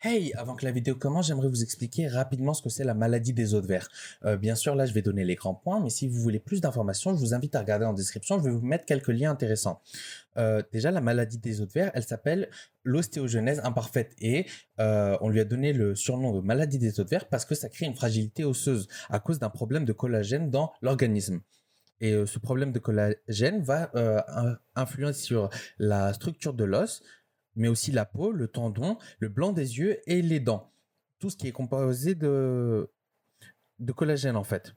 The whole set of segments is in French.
Hey, avant que la vidéo commence, j'aimerais vous expliquer rapidement ce que c'est la maladie des os de verre. Euh, bien sûr, là, je vais donner les grands points, mais si vous voulez plus d'informations, je vous invite à regarder en description. Je vais vous mettre quelques liens intéressants. Euh, déjà, la maladie des os de verre, elle s'appelle l'ostéogenèse imparfaite et euh, on lui a donné le surnom de maladie des os de verre parce que ça crée une fragilité osseuse à cause d'un problème de collagène dans l'organisme. Et ce problème de collagène va influer sur la structure de l'os, mais aussi la peau, le tendon, le blanc des yeux et les dents. Tout ce qui est composé de, de collagène en fait.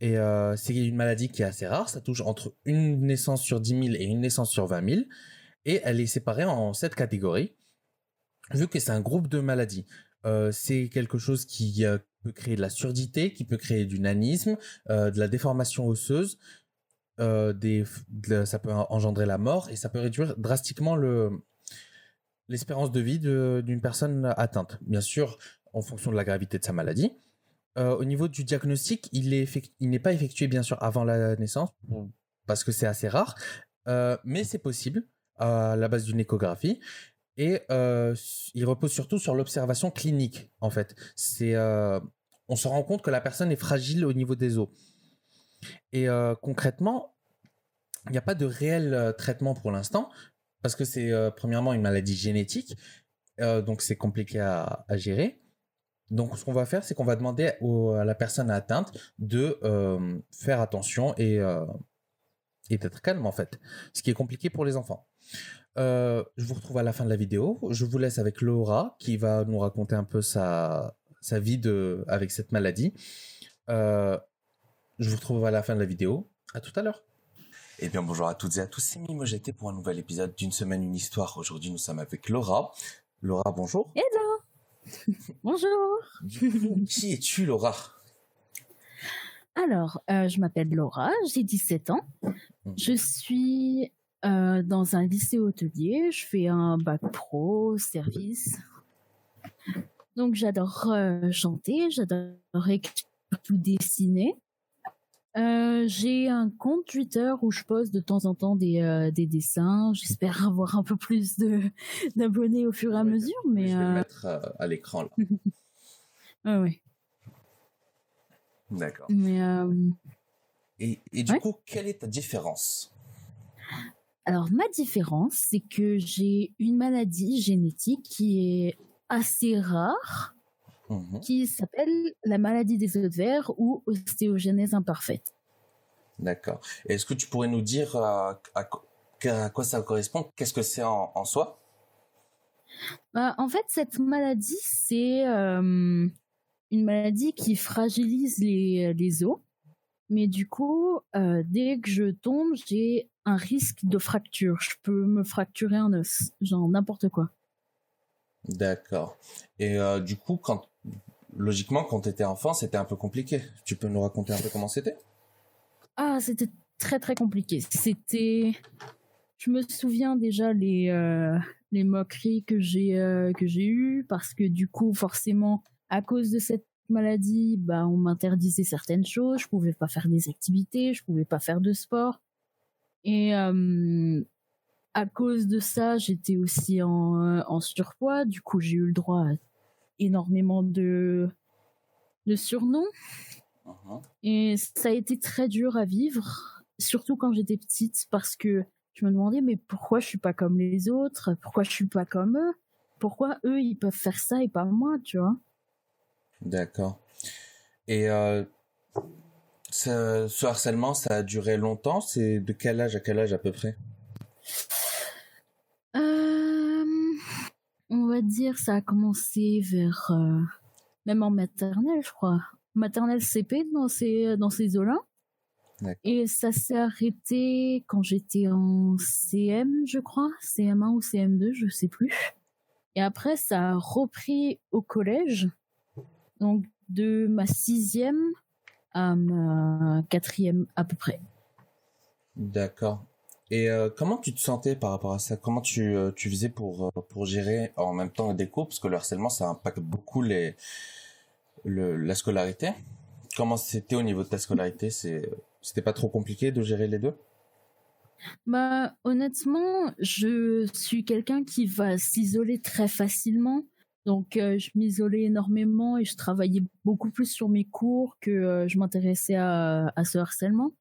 Et euh, c'est une maladie qui est assez rare, ça touche entre une naissance sur 10 000 et une naissance sur 20 000. Et elle est séparée en sept catégories, vu que c'est un groupe de maladies. Euh, c'est quelque chose qui euh, peut créer de la surdité, qui peut créer du nanisme, de la déformation osseuse, des, ça peut engendrer la mort et ça peut réduire drastiquement le, l'espérance de vie d'une personne atteinte. Bien sûr, en fonction de la gravité de sa maladie. Euh, au niveau du diagnostic, il n'est pas effectué bien sûr avant la naissance parce que c'est assez rare, euh, mais c'est possible à la base d'une échographie et euh, il repose surtout sur l'observation clinique en fait. C'est on se rend compte que la personne est fragile au niveau des os. Et concrètement, il n'y a pas de réel traitement pour l'instant, parce que c'est euh, premièrement une maladie génétique, euh, donc c'est compliqué à, gérer. Donc ce qu'on va faire, c'est qu'on va demander à la personne atteinte de euh, faire attention et, d'être calme en fait, ce qui est compliqué pour les enfants. je vous retrouve à la fin de la vidéo. Je vous laisse avec Laura qui va nous raconter un peu sa, sa vie de, avec cette maladie. je vous retrouve à la fin de la vidéo. À tout à l'heure. Eh bien, bonjour à toutes et à tous, c'est Mimo GT pour un nouvel épisode d'une semaine, une histoire. Aujourd'hui, nous sommes avec Laura. Laura, bonjour. Hello Bonjour Qui es-tu, Laura? Alors, euh, je m'appelle Laura, j'ai 17 ans. Mhm. Je suis euh, dans un lycée hôtelier, je fais un bac pro, service. Donc, j'adore euh, chanter, j'adore tout dessiner. Euh, j'ai un compte Twitter où je poste de temps en temps des, euh, des dessins. J'espère avoir un peu plus de d'abonnés au fur et à mesure, mais je vais le euh, mettre à l'écran là. ah ouais. D'accord. Mais et, et, du coup, quelle est ta différence? Alors ma différence, c'est que j'ai une maladie génétique qui est assez rare Mhm. qui s'appelle la maladie des os de verre ou ostéogenèse imparfaite. D'accord. Est-ce que tu pourrais nous dire euh, à, quoi ça correspond? Qu'est-ce que c'est en, soi? Bah, En fait, cette maladie, c'est euh, une maladie qui fragilise les, les os. Mais du coup, euh, dès que je tombe, j'ai un risque de fracture. Je peux me fracturer un os, genre n'importe quoi. D'accord. Et du coup, quand logiquement, quand tu étais enfant, c'était un peu compliqué. Tu peux nous raconter un peu comment c'était? Ah, c'était très très compliqué. C'était, je me souviens déjà les euh, les moqueries que j'ai euh, que j'ai eues parce que du coup, forcément, à cause de cette maladie, bah on m'interdisait certaines choses. Je pouvais pas faire des activités, je pouvais pas faire de sport. Et euh, à cause de ça, j'étais aussi en, en surpoids. Du coup, j'ai eu le droit à énormément de, de surnoms. Uh-huh. Et ça a été très dur à vivre, surtout quand j'étais petite, parce que je me demandais, mais pourquoi je suis pas comme les autres? Pourquoi je suis pas comme eux? Pourquoi eux, ils peuvent faire ça et pas moi, tu vois? D'accord. Et euh, ce harcèlement, ça a duré longtemps? C'est de quel âge à quel âge à peu près? Dire, ça a commencé vers euh, même en maternelle, je crois. Maternelle CP dans ces dans ces eaux-là. Et ça s'est arrêté quand j'étais en CM, je crois, CM1 ou CM2, je sais plus. Et après, ça a repris au collège, donc de ma sixième à ma quatrième à peu près. D'accord. Et euh, comment tu te sentais par rapport à ça? Comment tu, euh, tu faisais pour, euh, pour gérer en même temps les cours? Parce que le harcèlement, ça impacte beaucoup les, le, la scolarité. Comment c'était au niveau de ta scolarité? C'était pas trop compliqué de gérer les deux? Bah honnêtement, je suis quelqu'un qui va s'isoler très facilement. Donc, je m'isolais énormément et je travaillais beaucoup plus sur mes cours que je m'intéressais à, à, ce harcèlement.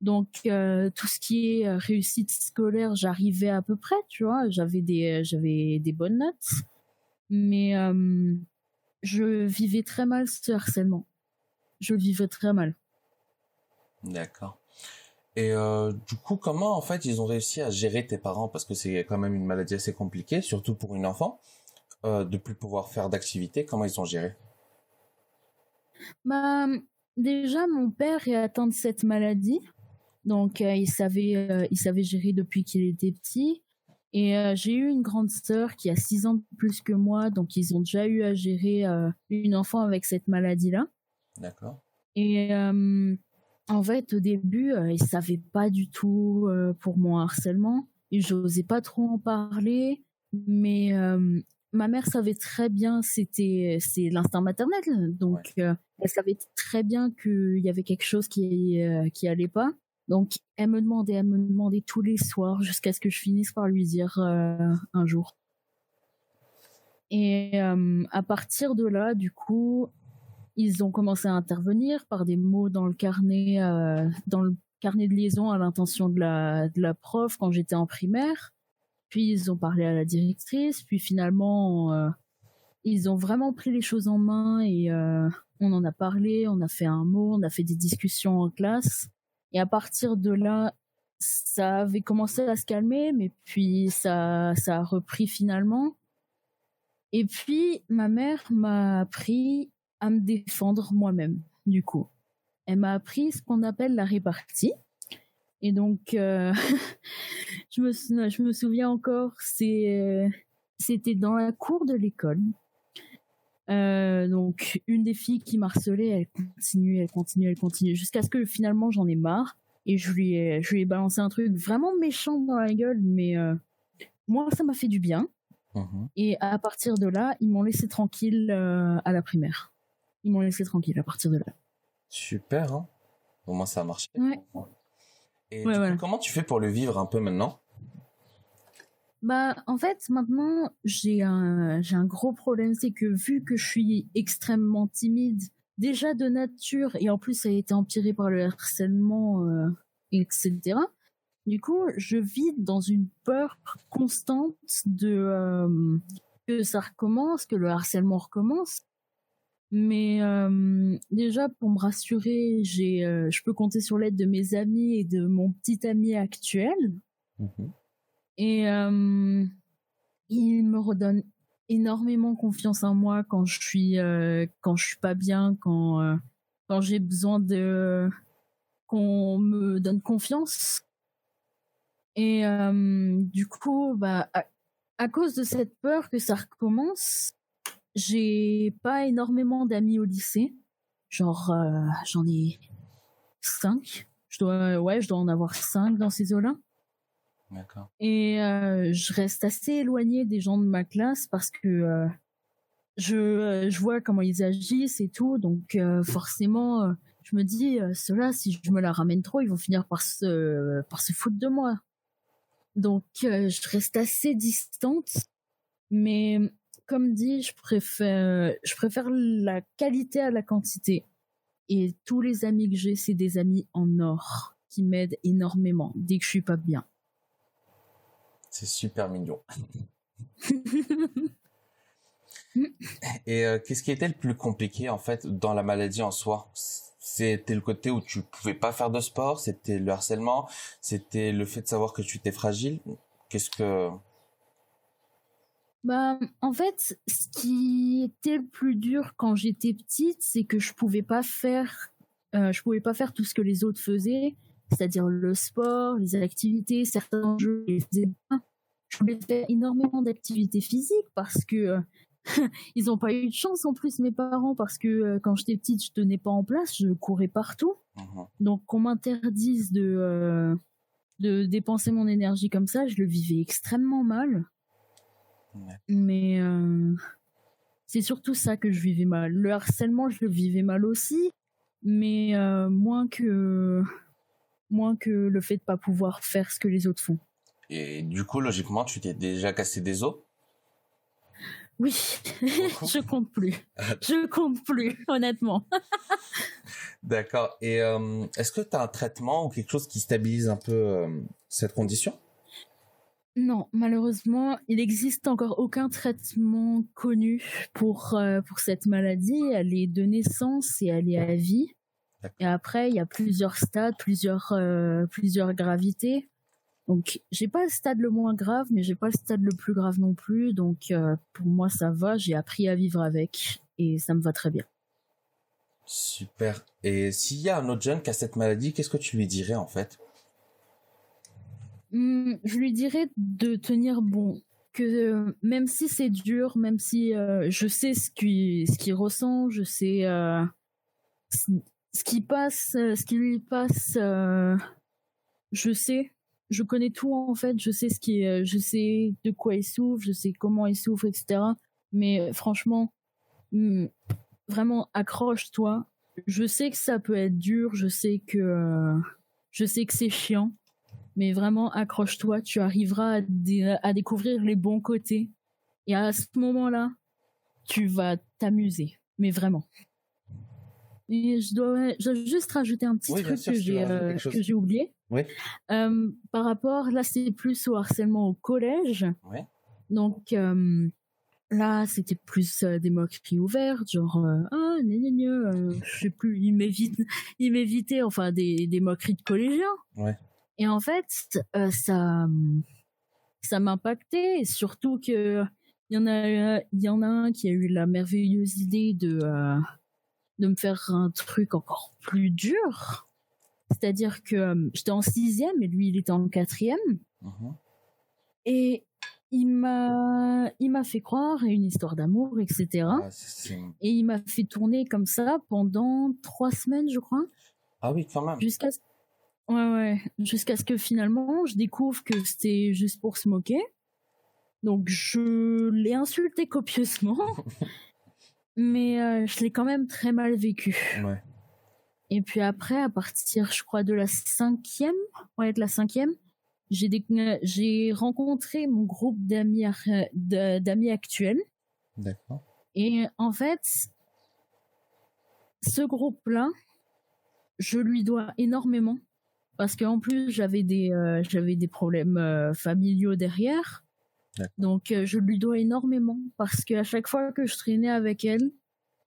Donc, tout ce qui est réussite scolaire, j'arrivais à peu près, tu vois. J'avais des, j'avais des bonnes notes, mais je vivais très mal ce harcèlement. Je le vivais très mal. D'accord. Et euh, du coup, comment en fait ils ont réussi à gérer tes parents? Parce que c'est quand même une maladie assez compliquée, surtout pour une enfant, euh, de plus pouvoir faire d'activités. Comment ils ont géré? Bah déjà, mon père est atteint de cette maladie, donc euh, il savait euh, il savait gérer depuis qu'il était petit. Et j'ai eu une grande sœur qui a six ans de plus que moi, donc ils ont déjà eu à gérer une enfant avec cette maladie-là. D'accord. Et en fait, au début, euh, ils savaient pas du tout euh, pour mon harcèlement. Et j'osais pas trop en parler. Mais euh, ma mère savait très bien, c'était c'est l'instinct maternel. Donc, elle savait très bien qu'il y avait quelque chose qui qui allait pas. Donc, elle me demandait, elle me demandait tous les soirs jusqu'à ce que je finisse par lui dire un jour. Et à partir de là, du coup, ils ont commencé à intervenir par des mots dans le carnet, euh, dans le carnet de liaison à l'intention de la, prof quand j'étais en primaire. Puis ils ont parlé à la directrice. Puis finalement, euh, ils ont vraiment pris les choses en main et euh, on en a parlé. On a fait un mot, on a fait des discussions en classe. Et à partir de là, ça avait commencé à se calmer, mais puis ça, ça a repris finalement. Et puis ma mère m'a appris à me défendre moi-même, du coup. Elle m'a appris ce qu'on appelle la répartie. Et donc, euh, je, me, je me souviens encore, c'est, c'était dans la cour de l'école. Euh, donc, une des filles qui m'harcelait, elle continue, elle continue, elle continue, jusqu'à ce que finalement j'en ai marre. Et je lui ai, je lui ai balancé un truc vraiment méchant dans la gueule, mais euh, moi, ça m'a fait du bien. Mmh Et à partir de là, ils m'ont laissé tranquille à la primaire ils m'ont laissé tranquille à partir de là. Super, hein Au moins ça a marché. Ouais. Et comment tu fais pour le vivre un peu maintenant? Bah, en fait, maintenant, j'ai un, j'ai un gros problème, c'est que vu que je suis extrêmement timide, déjà de nature, et en plus ça a été empiré par le harcèlement, euh, etc. Du coup, je vis dans une peur constante de euh, que ça recommence, que le harcèlement recommence, mais euh, déjà, pour me rassurer, j'ai, je peux compter sur l'aide de mes amis et de mon petit ami actuel. Mmh et euh, il me redonne énormément confiance en moi quand je suis quand je suis pas bien, quand quand j'ai besoin de qu'on me donne confiance. Et du coup, bah à cause de cette peur que ça recommence, j'ai pas énormément d'amis au lycée. Genre, euh, j'en ai cinq. Je dois, ouais, je dois en avoir cinq dans ces eaux-là. Et euh, je reste assez éloignée des gens de ma classe parce que euh, je, je vois comment ils agissent et tout. Donc forcément, je me dis, ceux-là, si je me la ramène trop, ils vont finir par se, par se foutre de moi. Donc je reste assez distante. Mais comme dit, je préfère, je préfère la qualité à la quantité. Et tous les amis que j'ai, c'est des amis en or qui m'aident énormément dès que je suis pas bien. C'est super mignon. Et euh, qu'est-ce qui était le plus compliqué en fait dans la maladie en soi? C'était le côté où tu pouvais pas faire de sport, c'était le harcèlement, c'était le fait de savoir que tu étais fragile. Qu'est-ce que bah, en fait, ce qui était le plus dur quand j'étais petite, c'est que je pouvais pas faire, euh, je pouvais pas faire tout ce que les autres faisaient, c'est-à-dire le sport, les activités, certains jeux, les Je voulais faire énormément d'activités physiques parce que euh, ils ont pas eu de chance en plus mes parents parce que euh, quand j'étais petite, je tenais pas en place, je courais partout. Mmh Donc qu'on m'interdise de de dépenser mon énergie comme ça, je le vivais extrêmement mal. Mais euh, c'est surtout ça que je vivais mal. Le harcèlement, je le vivais mal aussi, mais euh, moins que moins que le fait de pas pouvoir faire ce que les autres font. Et du coup, logiquement, tu t'es déjà cassé des os? Oui, je compte plus. Je compte plus, honnêtement. D'accord. Et euh, est-ce que tu as un traitement ou quelque chose qui stabilise un peu euh, cette condition? Non, malheureusement, il n'existe encore aucun traitement connu pour, euh, pour cette maladie. Elle est de naissance et elle est à vie. Et après, il y a plusieurs stades, plusieurs, plusieurs gravités. Donc, j'ai pas le stade le moins grave, mais j'ai pas le stade le plus grave non plus. Donc, euh, pour moi, ça va. J'ai appris à vivre avec et ça me va très bien. Super. Et s'il y a un autre jeune qui a cette maladie, qu'est-ce que tu lui dirais en fait? Mmh, Je lui dirais de tenir bon. Que même si c'est dur, même si euh, je sais ce qu'il ce qu'il ressent, je sais euh, ce qui passe, ce qui lui passe, je sais je connais tout en fait, je sais ce qui est, je sais de quoi il souffre, je sais comment il souffre, etc. Mais franchement, hmm, vraiment accroche-toi. Je sais que ça peut être dur, je sais que je sais que c'est chiant, mais vraiment accroche-toi, tu arriveras à, découvrir les bons côtés. Et à ce moment-là, tu vas t'amuser, mais vraiment. Et je dois, juste rajouter un petit truc que j'ai euh, que j'ai oublié. Oui. Euh, par rapport, là, c'est plus au harcèlement au collège. Oui. Donc euh, là, c'était plus des moqueries ouvertes, genre ah, gna, gna, gna, je sais plus, il m'évite, il m'évitait, enfin des, des moqueries de collégiens. Ouais. Et en fait, ça, ça m'impactait, surtout que il y en a, il y en a un qui a eu la merveilleuse idée de de me faire un truc encore plus dur c'est-à-dire que euh, j'étais en sixième et lui, il était en quatrième. Mhm. Et il m'a, il m'a fait croire à une histoire d'amour, etc. Ah, et il m'a fait tourner comme ça pendant trois semaines, je crois. Ah oui, quand même. Jusqu'à ce... Ouais, ouais. Jusqu'à ce que finalement, je découvre que c'était juste pour se moquer. Donc, je l'ai insulté copieusement. mais euh, je l'ai quand même très mal vécu. Ouais. Et puis après, à partir, je crois, de la cinquième, ouais, de la cinquième, j'ai j'ai rencontré mon groupe d'amis d'amis actuels. D'accord. Et en fait, ce groupe-là, je lui dois énormément parce qu'en plus j'avais des euh, j'avais des problèmes euh, familiaux derrière. Donc euh, je lui dois énormément parce qu'à chaque fois que je traînais avec elle,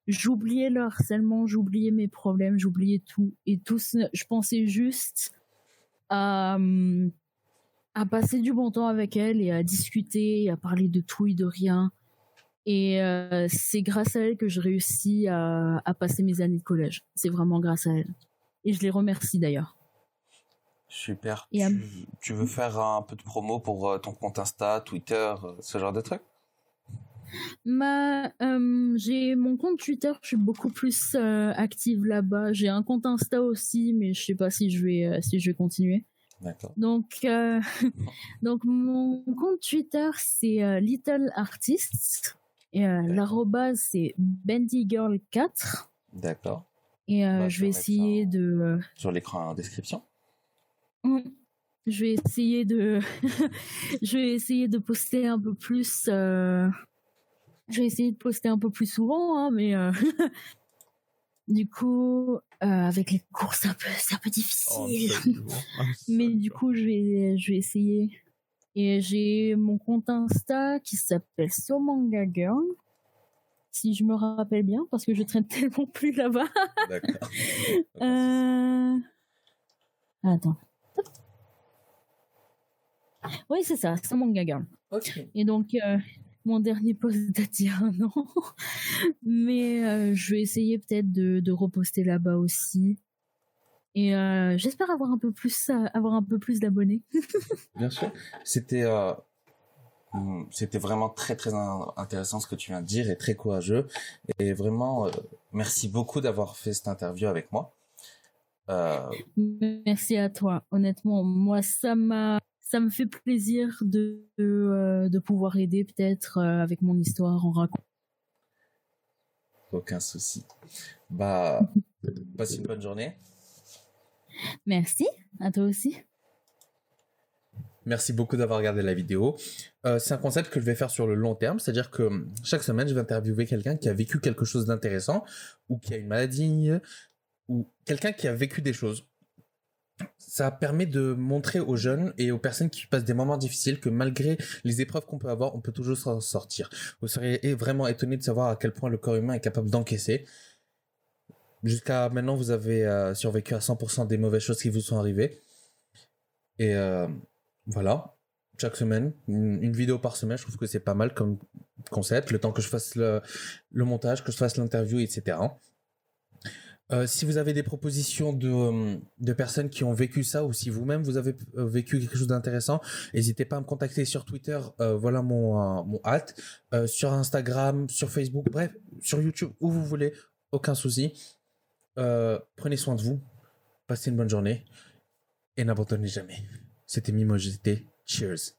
j'oubliais le harcèlement, j'oubliais mes problèmes, j'oubliais tout. Et tout, je pensais juste à, à passer du bon temps avec elle et à discuter, à parler de tout et de rien. Et euh, c'est grâce à elle que je réussis à passer mes années de collège. C'est vraiment grâce à elle. Et je les remercie d'ailleurs. Super. tu, tu, veux faire un peu de promo pour euh, ton compte Insta, Twitter, euh, ce genre de trucs? Ma, euh, j'ai mon compte Twitter, je suis beaucoup plus euh, active là-bas. J'ai un compte Insta aussi, mais je sais pas si je vais euh, si je vais continuer. D'accord. Donc donc mon compte Twitter c'est Little Artist et l'arrobase c'est bendygirl4. D'accord. Et bah, je vais essayer de sur l'écran en description. Mmh. Je vais essayer de je vais essayer de poster un peu plus j'ai essayé de poster un peu plus souvent, hein, mais euh, du coup, euh, avec les cours, c'est un peu, c'est un peu difficile. Oh, ah, mais du coup, je vais, je vais essayer. Et j'ai mon compte Insta qui s'appelle Somanga Girl. Si je me rappelle bien, parce que je traîne tellement plus là-bas. D'accord. euh... Attends. Oui, c'est ça, Somanga Girl. Ok. Et donc, euh, mon dernier post date d'il y a un an. Mais euh, je vais essayer peut-être de, de reposter là-bas aussi. Et euh, j'espère avoir un peu plus, avoir un peu plus d'abonnés. Bien sûr. C'était, hmm, c'était vraiment très très intéressant ce que tu viens de dire et très courageux. Et vraiment, merci beaucoup d'avoir fait cette interview avec moi. Merci à toi. Honnêtement, moi, ça m'a ça me fait plaisir de, de, euh, pouvoir aider peut-être euh, avec mon histoire en racontant. Aucun souci. Bah, passe une bonne journée. Merci, à toi aussi. Merci beaucoup d'avoir regardé la vidéo. Euh, c'est un concept que je vais faire sur le long terme, c'est-à-dire que hum, chaque semaine, je vais interviewer quelqu'un qui a vécu quelque chose d'intéressant, ou qui a une maladie, ou quelqu'un qui a vécu des choses. Ça permet de montrer aux jeunes et aux personnes qui passent des moments difficiles que malgré les épreuves qu'on peut avoir, on peut toujours s'en sortir. Vous seriez vraiment étonné de savoir à quel point le corps humain est capable d'encaisser. Jusqu'à maintenant, vous avez euh, survécu à 100% des mauvaises choses qui vous sont arrivées. Et euh, voilà, chaque semaine, une, vidéo par semaine, je trouve que c'est pas mal comme concept, le temps que je fasse le, montage, que je fasse l'interview, etc. Euh, si vous avez des propositions de, de, personnes qui ont vécu ça ou si vous-même vous avez vécu quelque chose d'intéressant, n'hésitez pas à me contacter sur Twitter, voilà mon, mon sur Instagram, sur Facebook, bref, sur YouTube, où vous voulez, aucun souci. Euh, prenez soin de vous, passez une bonne journée et n'abandonnez jamais. C'était Mimosité. Cheers.